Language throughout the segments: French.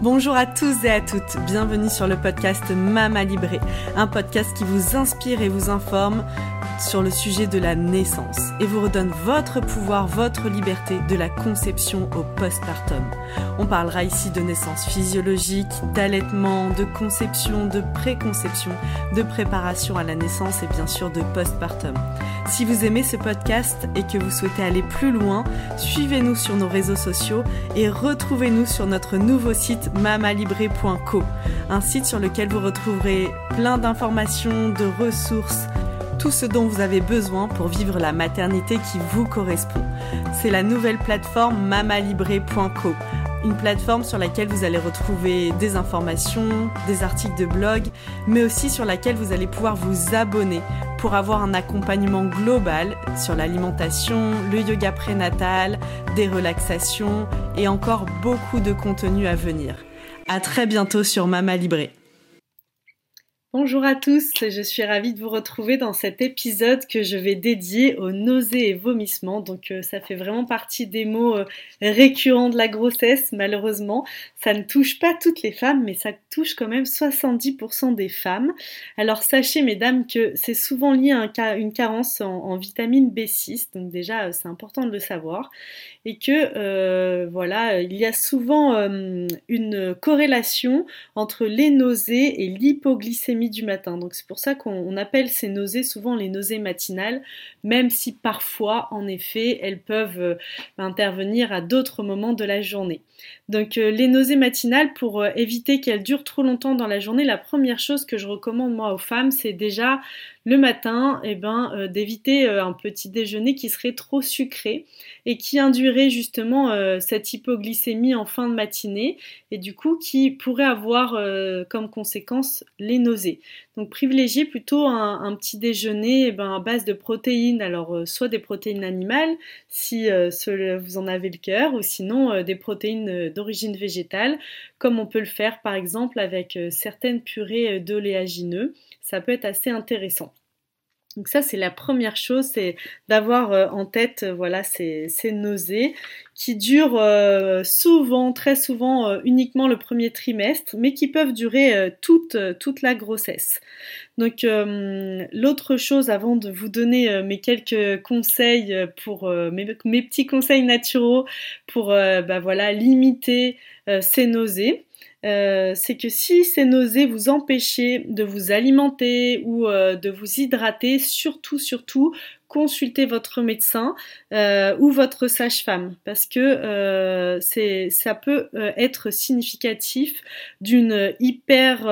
Bonjour à tous et à toutes, bienvenue sur le podcast Mama Libré, un podcast qui vous inspire et vous informe sur le sujet de la naissance et vous redonne votre pouvoir, votre liberté de la conception au postpartum. On parlera ici de naissance physiologique, d'allaitement, de conception, de préconception, de préparation à la naissance et bien sûr de postpartum. Si vous aimez ce podcast et que vous souhaitez aller plus loin, suivez-nous sur nos réseaux sociaux et retrouvez-nous sur notre nouveau site mamalibré.co, un site sur lequel vous retrouverez plein d'informations, de ressources, tout ce dont vous avez besoin pour vivre la maternité qui vous correspond. C'est la nouvelle plateforme mamalibré.co une plateforme sur laquelle vous allez retrouver des informations, des articles de blog, mais aussi sur laquelle vous allez pouvoir vous abonner pour avoir un accompagnement global sur l'alimentation, le yoga prénatal, des relaxations et encore beaucoup de contenu à venir. À très bientôt sur Mama Libré. Bonjour à tous, je suis ravie de vous retrouver dans cet épisode que je vais dédier aux nausées et vomissements. Donc euh, ça fait vraiment partie des mots euh, récurrents de la grossesse, malheureusement. Ça ne touche pas toutes les femmes, mais ça touche quand même 70% des femmes. Alors sachez mesdames que c'est souvent lié à une carence en, vitamine B6, donc déjà euh, c'est important de le savoir. Et que voilà, il y a souvent une corrélation entre les nausées et l'hypoglycémie du matin. Donc c'est pour ça qu'on appelle ces nausées souvent les nausées matinales, même si parfois, en effet, elles peuvent euh, intervenir à d'autres moments de la journée. Donc euh, les nausées matinales, pour euh, éviter qu'elles durent trop longtemps dans la journée, la première chose que je recommande moi aux femmes, c'est déjà le matin, eh ben, euh, d'éviter un petit déjeuner qui serait trop sucré et qui induirait justement cette hypoglycémie en fin de matinée et du coup qui pourrait avoir comme conséquence les nausées. Donc privilégiez plutôt un, petit déjeuner eh ben, à base de protéines, alors soit des protéines animales si vous en avez le cœur, ou sinon des protéines d'origine végétale, comme on peut le faire par exemple avec euh, certaines purées euh, d'oléagineux. Ça peut être assez intéressant. Donc ça, c'est la première chose, c'est d'avoir euh, en tête voilà ces, nausées qui durent souvent, très souvent, uniquement le premier trimestre, mais qui peuvent durer toute, toute la grossesse. Donc l'autre chose, avant de vous donner mes quelques conseils pour mes, petits conseils naturaux pour bah, voilà limiter ces nausées. Euh, c'est que si ces nausées vous empêchaient de vous alimenter ou euh, de vous hydrater, surtout, surtout, consultez votre médecin euh, ou votre sage-femme parce que ça peut être significatif d'une hyper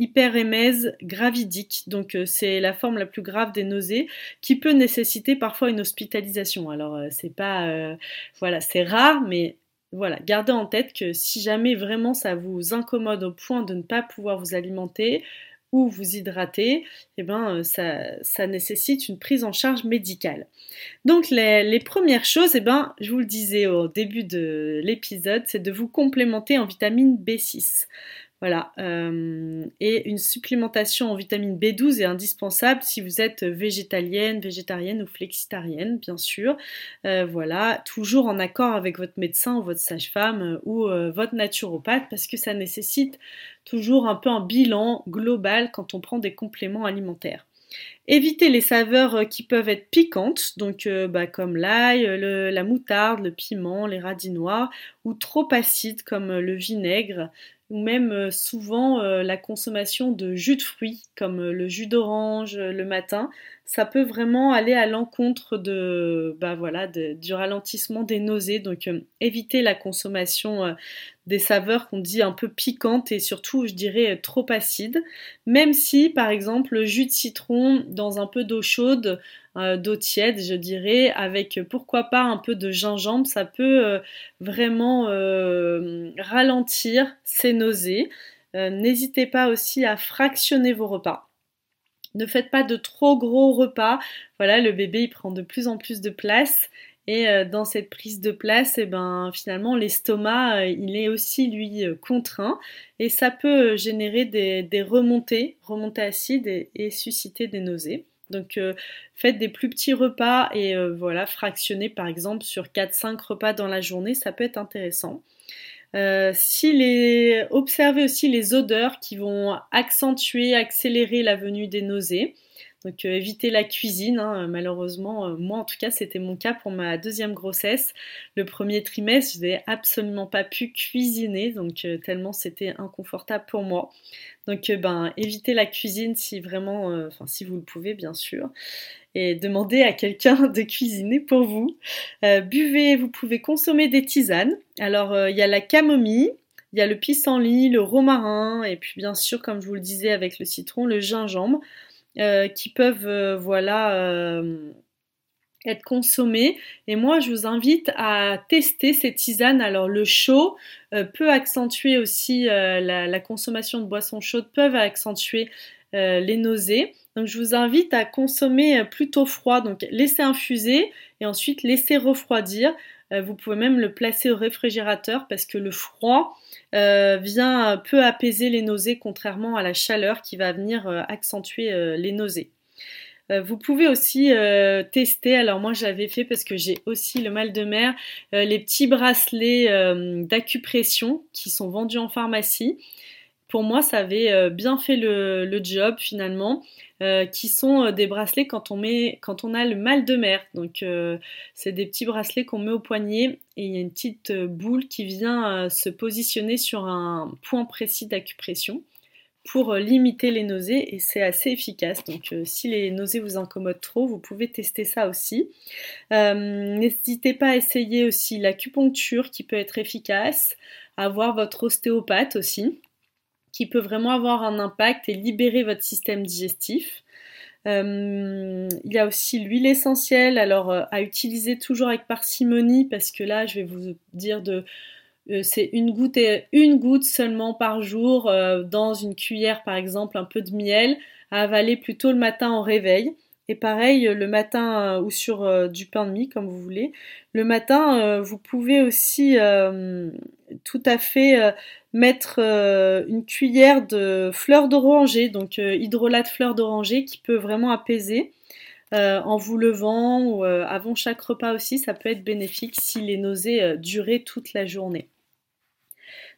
hyperémèse gravidique. Donc c'est la forme la plus grave des nausées qui peut nécessiter parfois une hospitalisation. Alors c'est pas voilà, c'est rare mais voilà, gardez en tête que si jamais vraiment ça vous incommode au point de ne pas pouvoir vous alimenter ou vous hydrater, eh ben, euh, ça, nécessite une prise en charge médicale. Donc les, premières choses, eh ben, je vous le disais au début de l'épisode, c'est de vous complémenter en vitamine B6. Voilà. Euh, et une supplémentation en vitamine B12 est indispensable si vous êtes végétalienne, végétarienne ou flexitarienne, bien sûr. Euh, voilà. Toujours en accord avec votre médecin ou votre sage-femme euh, ou votre naturopathe parce que ça nécessite toujours un peu un bilan global quand on prend des compléments alimentaires. Évitez les saveurs qui peuvent être piquantes, donc bah, comme l'ail, la moutarde, le piment, les radis noirs, ou trop acides comme le vinaigre, ou même euh, souvent euh, la consommation de jus de fruits comme euh, le jus d'orange le matin, ça peut vraiment aller à l'encontre de, bah voilà, du ralentissement des nausées. Donc évitez la consommation des saveurs qu'on dit un peu piquantes et surtout, je dirais, trop acides. Même si, par exemple, le jus de citron dans un peu d'eau chaude euh, d'eau tiède, je dirais, avec pourquoi pas un peu de gingembre, ça peut euh, vraiment euh, ralentir ces nausées. N'hésitez pas aussi à fractionner vos repas. Ne faites pas de trop gros repas. Voilà, le bébé il prend de plus en plus de place et dans cette prise de place, eh ben finalement l'estomac il est aussi lui contraint et ça peut générer des, remontées, remontées acides et susciter des nausées. Donc euh, faites des plus petits repas et euh, voilà, fractionnez par exemple sur 4-5 repas dans la journée, ça peut être intéressant. Les, observez aussi les odeurs qui vont accentuer, accélérer la venue des nausées. Donc euh, éviter la cuisine, hein, malheureusement, euh, moi en tout cas c'était mon cas pour ma deuxième grossesse. Le premier trimestre, je n'ai absolument pas pu cuisiner, donc euh, tellement c'était inconfortable pour moi. Donc ben évitez la cuisine si vraiment, enfin si vous le pouvez bien sûr. Et demandez à quelqu'un de cuisiner pour vous. buvez, vous pouvez consommer des tisanes. Alors il y a la camomille, il y a le pissenlit, le romarin, et puis bien sûr, comme je vous le disais avec le citron, le gingembre. Euh, qui peuvent euh, voilà euh, être consommées. Et moi, je vous invite à tester ces tisanes. Alors, le chaud peut accentuer aussi la, consommation de boissons chaudes, peuvent accentuer les nausées. Donc, je vous invite à consommer plutôt froid. Donc, laissez infuser et ensuite laissez refroidir. vous pouvez même le placer au réfrigérateur parce que le froid euh, vient peu apaiser les nausées contrairement à la chaleur qui va venir euh, accentuer euh, les nausées. Vous pouvez aussi tester, alors moi j'avais fait parce que j'ai aussi le mal de mer, les petits bracelets d'acupression qui sont vendus en pharmacie. Pour moi ça avait bien fait le job finalement. Euh, qui sont euh, des bracelets quand on, met, quand on a le mal de mer. Donc euh, c'est des petits bracelets qu'on met au poignet et il y a une petite boule qui vient se positionner sur un point précis d'acupression pour limiter les nausées et c'est assez efficace. Donc si les nausées vous incommodent trop, vous pouvez tester ça aussi. N'hésitez pas à essayer aussi l'acupuncture qui peut être efficace, à voir votre ostéopathe aussi qui peut vraiment avoir un impact et libérer votre système digestif. Euh, il y a aussi l'huile essentielle, alors euh, à utiliser toujours avec parcimonie parce que là je vais vous dire de euh, c'est une goutte et une goutte seulement par jour dans une cuillère par exemple un peu de miel à avaler plutôt le matin au réveil. Et pareil, le matin ou sur du pain de mie, comme vous voulez. Le matin, vous pouvez aussi tout à fait mettre euh, une cuillère de fleurs d'oranger, donc euh, hydrolat de fleurs d'oranger qui peut vraiment apaiser. Euh, en vous levant ou avant chaque repas aussi, ça peut être bénéfique si les nausées duraient toute la journée.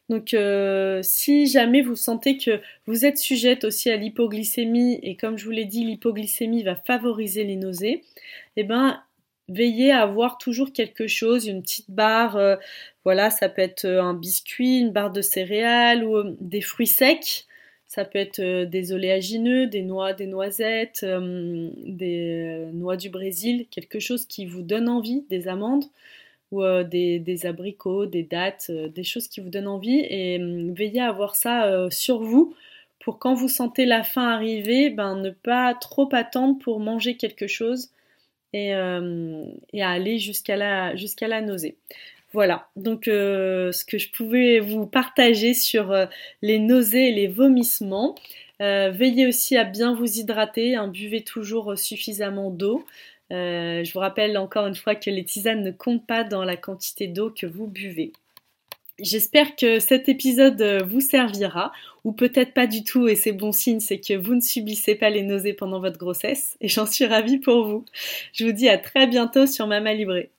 Donc si jamais vous sentez que vous êtes sujette aussi à l'hypoglycémie et comme je vous l'ai dit, l'hypoglycémie va favoriser les nausées, eh ben veillez à avoir toujours quelque chose, une petite barre, euh, voilà, ça peut être euh, un biscuit, une barre de céréales ou euh, des fruits secs. Ça peut être des oléagineux, des noix, des noisettes, des noix du Brésil, quelque chose qui vous donne envie, des amandes ou des, abricots, des dattes, des choses qui vous donnent envie. Et veillez à avoir ça sur vous pour quand vous sentez la faim arriver, ben, ne pas trop attendre pour manger quelque chose euh, et, à aller jusqu'à la, nausée. Voilà, donc euh, ce que je pouvais vous partager sur euh, les nausées et les vomissements. veillez aussi à bien vous hydrater, hein, buvez toujours suffisamment d'eau. je vous rappelle encore une fois que les tisanes ne comptent pas dans la quantité d'eau que vous buvez. J'espère que cet épisode euh, vous servira, ou peut-être pas du tout, et c'est bon signe, c'est que vous ne subissez pas les nausées pendant votre grossesse, et j'en suis ravie pour vous. Je vous dis à très bientôt sur Mama Libré.